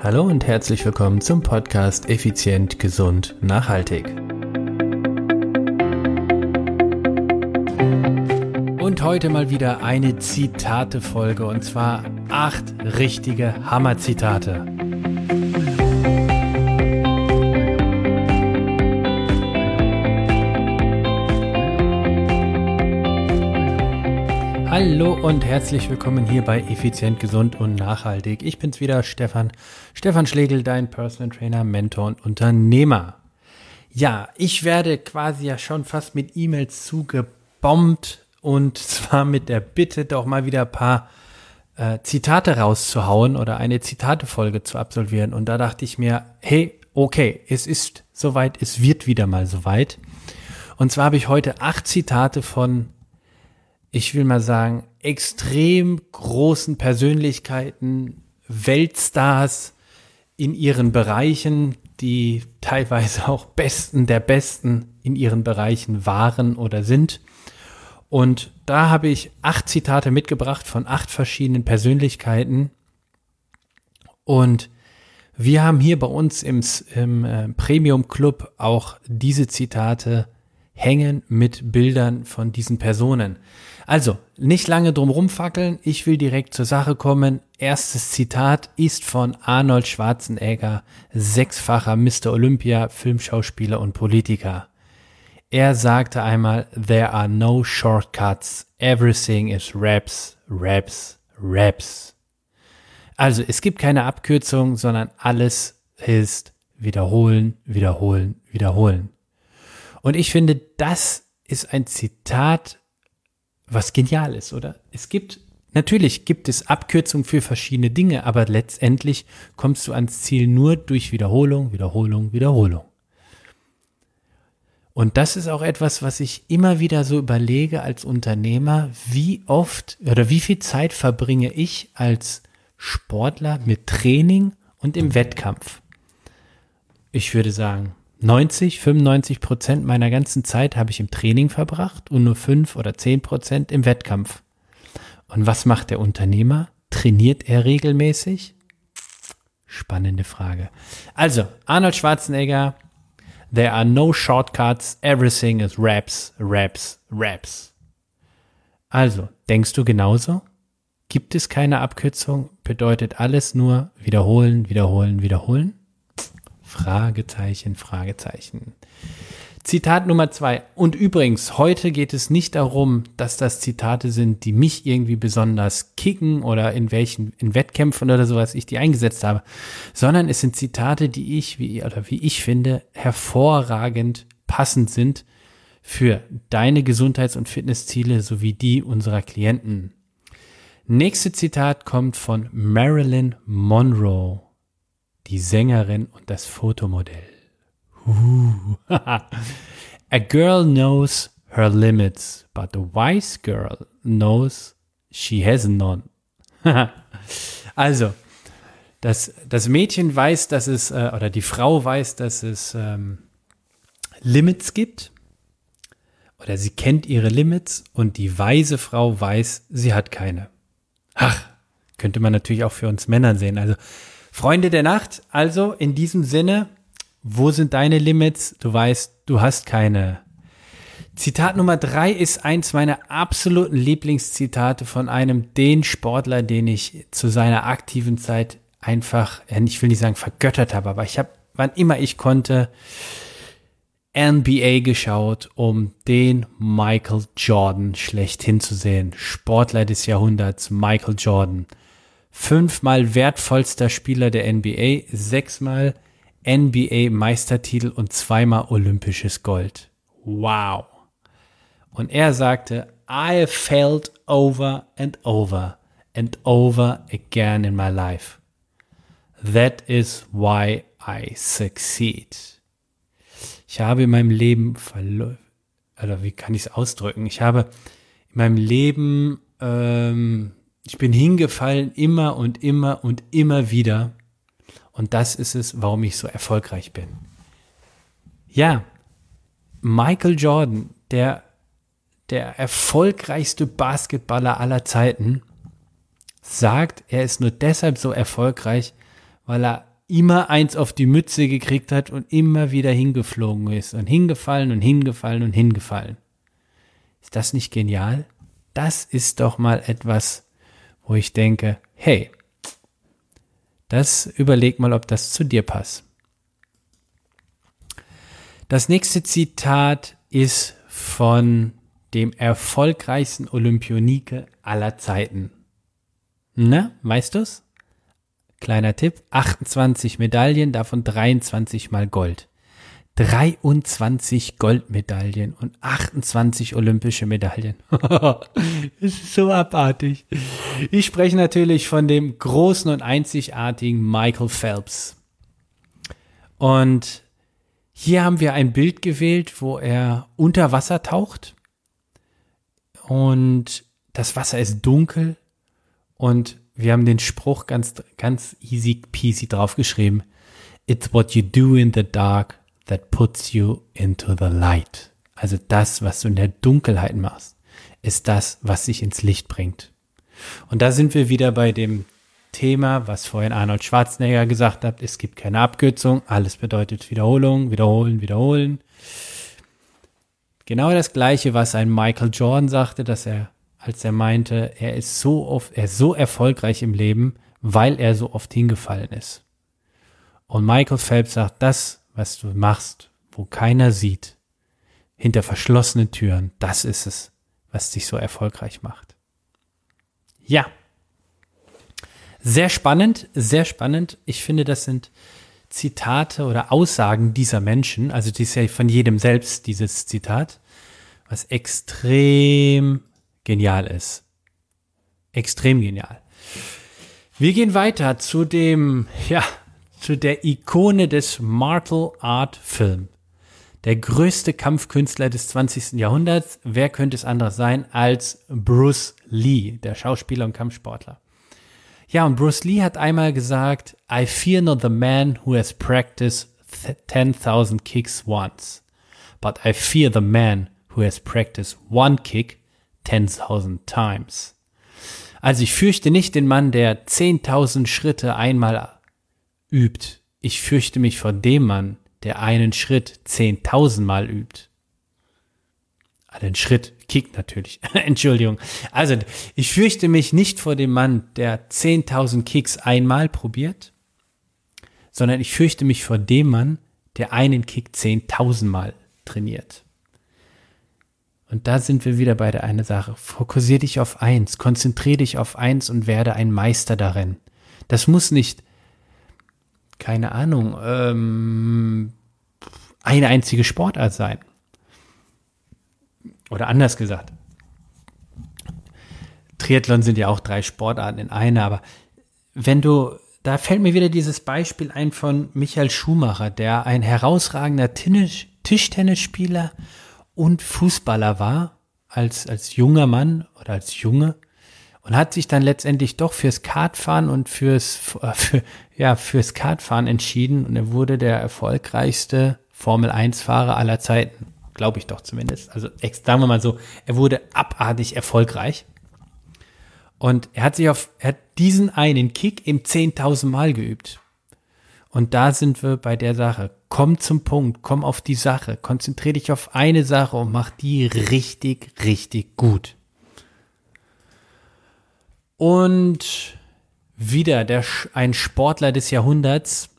Hallo und herzlich willkommen zum Podcast Effizient, Gesund, Nachhaltig. Und heute mal wieder eine Zitate-Folge und zwar acht richtige Hammer-Zitate. Hallo und herzlich willkommen hier bei Effizient, Gesund und Nachhaltig. Ich bin's wieder, Stefan. Stefan Schlegel, dein Personal Trainer, Mentor und Unternehmer. Ja, ich werde quasi ja schon fast mit E-Mails zugebombt und zwar mit der Bitte, doch mal wieder ein paar äh, Zitate rauszuhauen oder eine Zitatefolge zu absolvieren. Und da dachte ich mir, hey, okay, es ist soweit, es wird wieder mal soweit. Und zwar habe ich heute acht Zitate von ich will mal sagen, extrem großen Persönlichkeiten, Weltstars in ihren Bereichen, die teilweise auch Besten der Besten in ihren Bereichen waren oder sind. Und da habe ich acht Zitate mitgebracht von acht verschiedenen Persönlichkeiten. Und wir haben hier bei uns im, im äh, Premium Club auch diese Zitate hängen mit Bildern von diesen Personen. Also, nicht lange drum rumfackeln, ich will direkt zur Sache kommen. Erstes Zitat ist von Arnold Schwarzenegger, sechsfacher Mr. Olympia, Filmschauspieler und Politiker. Er sagte einmal, there are no shortcuts, everything is raps, raps, raps. Also, es gibt keine Abkürzung, sondern alles ist wiederholen, wiederholen, wiederholen. Und ich finde, das ist ein Zitat, was genial ist, oder? Es gibt, natürlich gibt es Abkürzungen für verschiedene Dinge, aber letztendlich kommst du ans Ziel nur durch Wiederholung, Wiederholung, Wiederholung. Und das ist auch etwas, was ich immer wieder so überlege als Unternehmer, wie oft oder wie viel Zeit verbringe ich als Sportler mit Training und im Wettkampf? Ich würde sagen, 90, 95 Prozent meiner ganzen Zeit habe ich im Training verbracht und nur 5 oder 10 Prozent im Wettkampf. Und was macht der Unternehmer? Trainiert er regelmäßig? Spannende Frage. Also, Arnold Schwarzenegger, there are no shortcuts, everything is raps, raps, raps. Also, denkst du genauso? Gibt es keine Abkürzung? Bedeutet alles nur wiederholen, wiederholen, wiederholen? Fragezeichen, Fragezeichen. Zitat Nummer zwei. Und übrigens, heute geht es nicht darum, dass das Zitate sind, die mich irgendwie besonders kicken oder in welchen, in Wettkämpfen oder sowas ich die eingesetzt habe, sondern es sind Zitate, die ich, wie, oder wie ich finde, hervorragend passend sind für deine Gesundheits- und Fitnessziele sowie die unserer Klienten. Nächste Zitat kommt von Marilyn Monroe die Sängerin und das Fotomodell. Uh. a girl knows her limits, but a wise girl knows she has none. also, das, das Mädchen weiß, dass es, äh, oder die Frau weiß, dass es ähm, Limits gibt. Oder sie kennt ihre Limits und die weise Frau weiß, sie hat keine. Ach, könnte man natürlich auch für uns Männern sehen. Also Freunde der Nacht, also in diesem Sinne, wo sind deine Limits? Du weißt, du hast keine. Zitat Nummer drei ist eins meiner absoluten Lieblingszitate von einem den Sportler, den ich zu seiner aktiven Zeit einfach, ich will nicht sagen vergöttert habe, aber ich habe, wann immer ich konnte, NBA geschaut, um den Michael Jordan schlechthin zu sehen. Sportler des Jahrhunderts, Michael Jordan fünfmal wertvollster Spieler der NBA, sechsmal NBA-Meistertitel und zweimal olympisches Gold. Wow. Und er sagte, I failed over and over and over again in my life. That is why I succeed. Ich habe in meinem Leben verloren, oder wie kann ich es ausdrücken? Ich habe in meinem Leben ähm, ich bin hingefallen immer und immer und immer wieder. Und das ist es, warum ich so erfolgreich bin. Ja, Michael Jordan, der, der erfolgreichste Basketballer aller Zeiten, sagt, er ist nur deshalb so erfolgreich, weil er immer eins auf die Mütze gekriegt hat und immer wieder hingeflogen ist und hingefallen und hingefallen und hingefallen. Ist das nicht genial? Das ist doch mal etwas, wo ich denke, hey, das überleg mal, ob das zu dir passt. Das nächste Zitat ist von dem erfolgreichsten Olympionike aller Zeiten. Na, weißt du's? Kleiner Tipp, 28 Medaillen, davon 23 mal Gold. 23 Goldmedaillen und 28 olympische Medaillen. das ist so abartig. Ich spreche natürlich von dem großen und einzigartigen Michael Phelps. Und hier haben wir ein Bild gewählt, wo er unter Wasser taucht. Und das Wasser ist dunkel. Und wir haben den Spruch ganz, ganz easy peasy draufgeschrieben. It's what you do in the dark that puts you into the light. Also das, was du in der Dunkelheit machst, ist das, was dich ins Licht bringt. Und da sind wir wieder bei dem Thema, was vorhin Arnold Schwarzenegger gesagt hat, es gibt keine Abkürzung, alles bedeutet Wiederholung, wiederholen, wiederholen. Genau das gleiche, was ein Michael Jordan sagte, dass er, als er meinte, er ist so oft, er ist so erfolgreich im Leben, weil er so oft hingefallen ist. Und Michael Phelps sagt, das, was du machst, wo keiner sieht, hinter verschlossenen Türen, das ist es, was dich so erfolgreich macht. Ja. Sehr spannend, sehr spannend. Ich finde, das sind Zitate oder Aussagen dieser Menschen, also die ist ja von jedem selbst, dieses Zitat, was extrem genial ist. Extrem genial. Wir gehen weiter zu dem, ja, zu der Ikone des Martial Art Film. Der größte Kampfkünstler des 20. Jahrhunderts. Wer könnte es anders sein als Bruce Lee, der Schauspieler und Kampfsportler? Ja, und Bruce Lee hat einmal gesagt, I fear not the man who has practiced 10,000 kicks once, but I fear the man who has practiced one kick 10,000 times. Also ich fürchte nicht den Mann, der 10.000 Schritte einmal übt. Ich fürchte mich vor dem Mann, der einen Schritt zehntausendmal übt. Den Schritt kickt natürlich. Entschuldigung. Also, ich fürchte mich nicht vor dem Mann, der zehntausend Kicks einmal probiert, sondern ich fürchte mich vor dem Mann, der einen Kick zehntausendmal trainiert. Und da sind wir wieder bei der eine Sache. Fokussier dich auf eins, konzentriere dich auf eins und werde ein Meister darin. Das muss nicht keine Ahnung, ähm, eine einzige Sportart sein. Oder anders gesagt, Triathlon sind ja auch drei Sportarten in einer, aber wenn du, da fällt mir wieder dieses Beispiel ein von Michael Schumacher, der ein herausragender Tischtennisspieler und Fußballer war, als, als junger Mann oder als Junge und hat sich dann letztendlich doch fürs Kartfahren und fürs, für, ja, fürs Kartfahren entschieden und er wurde der erfolgreichste Formel 1 Fahrer aller Zeiten. Glaube ich doch zumindest. Also, sagen wir mal so, er wurde abartig erfolgreich. Und er hat sich auf, er hat diesen einen Kick im 10.000 Mal geübt. Und da sind wir bei der Sache. Komm zum Punkt, komm auf die Sache, konzentriere dich auf eine Sache und mach die richtig, richtig gut. Und wieder der, ein Sportler des Jahrhunderts,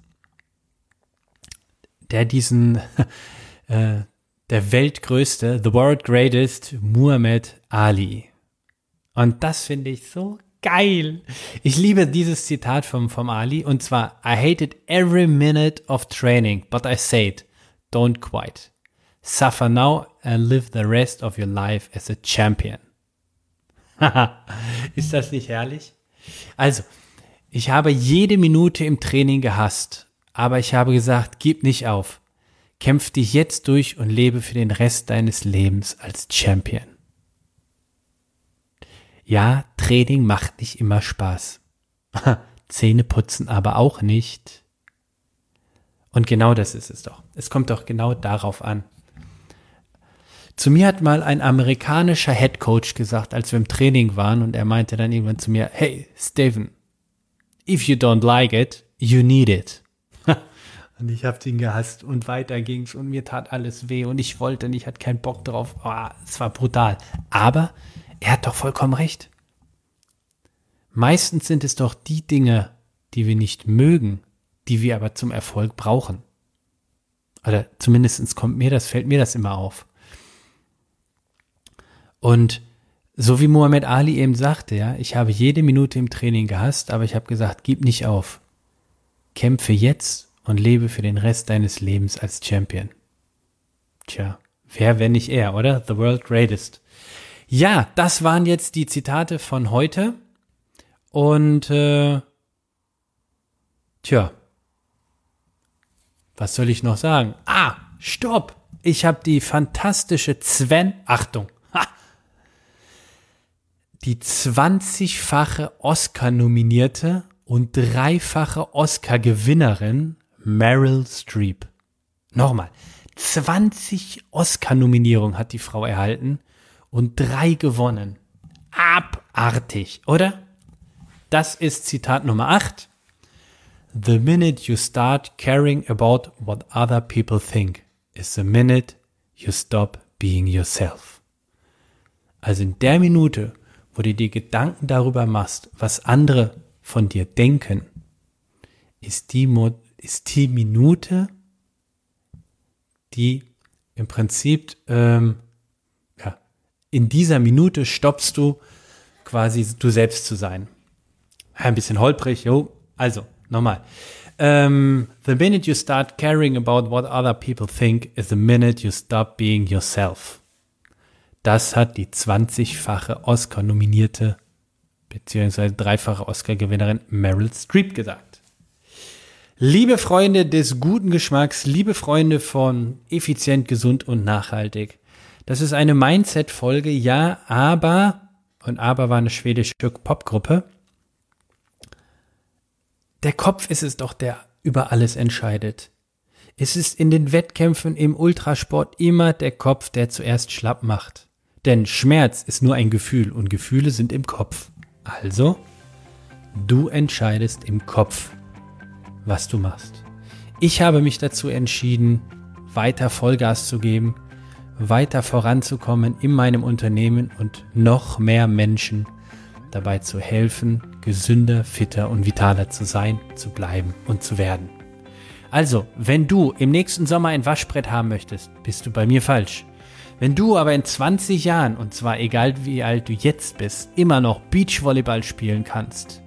der diesen, äh, der weltgrößte, the world greatest, Muhammad Ali. Und das finde ich so geil. Ich liebe dieses Zitat vom, vom Ali und zwar, I hated every minute of training, but I said, don't quit. Suffer now and live the rest of your life as a champion. Ist das nicht herrlich? Also, ich habe jede Minute im Training gehasst, aber ich habe gesagt, gib nicht auf. Kämpf dich jetzt durch und lebe für den Rest deines Lebens als Champion. Ja, Training macht nicht immer Spaß. Zähne putzen aber auch nicht. Und genau das ist es doch. Es kommt doch genau darauf an. Zu mir hat mal ein amerikanischer Head Coach gesagt, als wir im Training waren, und er meinte dann irgendwann zu mir, hey, Steven, if you don't like it, you need it. und ich habe ihn gehasst und weiter ging's und mir tat alles weh und ich wollte und ich hatte keinen Bock drauf. Oh, es war brutal. Aber er hat doch vollkommen recht. Meistens sind es doch die Dinge, die wir nicht mögen, die wir aber zum Erfolg brauchen. Oder zumindest kommt mir das, fällt mir das immer auf. Und so wie Muhammad Ali eben sagte, ja, ich habe jede Minute im Training gehasst, aber ich habe gesagt, gib nicht auf. Kämpfe jetzt und lebe für den Rest deines Lebens als Champion. Tja, wer, wenn nicht er, oder? The World Greatest. Ja, das waren jetzt die Zitate von heute. Und äh, tja, was soll ich noch sagen? Ah, stopp! Ich habe die fantastische Sven, Achtung, die 20-fache Oscar-nominierte und dreifache Oscar-Gewinnerin Meryl Streep. Nochmal, 20 Oscar-Nominierungen hat die Frau erhalten und drei gewonnen. Abartig, oder? Das ist Zitat Nummer 8. The minute you start caring about what other people think is the minute you stop being yourself. Also in der Minute, wo du dir Gedanken darüber machst, was andere von dir denken, ist die, ist die Minute, die im Prinzip, ähm, ja, in dieser Minute stoppst du quasi du selbst zu sein. Ein bisschen holprig, jo. Also, Nochmal. Um, ähm, the minute you start caring about what other people think is the minute you stop being yourself. Das hat die 20-fache Oscar-nominierte beziehungsweise dreifache Oscar-Gewinnerin Meryl Streep gesagt. Liebe Freunde des guten Geschmacks, liebe Freunde von effizient, gesund und nachhaltig. Das ist eine Mindset-Folge, ja, aber, und aber war eine schwedische Popgruppe, der Kopf ist es doch, der über alles entscheidet. Es ist in den Wettkämpfen im Ultrasport immer der Kopf, der zuerst schlapp macht. Denn Schmerz ist nur ein Gefühl und Gefühle sind im Kopf. Also, du entscheidest im Kopf, was du machst. Ich habe mich dazu entschieden, weiter Vollgas zu geben, weiter voranzukommen in meinem Unternehmen und noch mehr Menschen dabei zu helfen, gesünder, fitter und vitaler zu sein, zu bleiben und zu werden. Also, wenn du im nächsten Sommer ein Waschbrett haben möchtest, bist du bei mir falsch. Wenn du aber in 20 Jahren, und zwar egal wie alt du jetzt bist, immer noch Beachvolleyball spielen kannst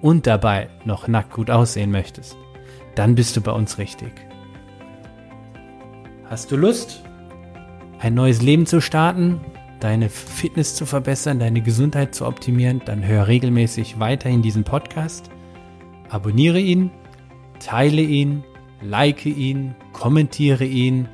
und dabei noch nackt gut aussehen möchtest, dann bist du bei uns richtig. Hast du Lust, ein neues Leben zu starten? deine Fitness zu verbessern, deine Gesundheit zu optimieren, dann hör regelmäßig weiterhin diesen Podcast, abonniere ihn, teile ihn, like ihn, kommentiere ihn.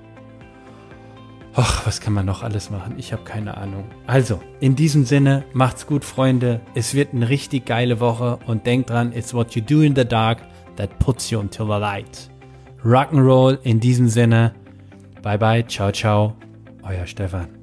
Ach, was kann man noch alles machen? Ich habe keine Ahnung. Also, in diesem Sinne, macht's gut, Freunde. Es wird eine richtig geile Woche und denkt dran, it's what you do in the dark that puts you into the light. Rock'n'Roll in diesem Sinne. Bye bye, ciao, ciao. Euer Stefan.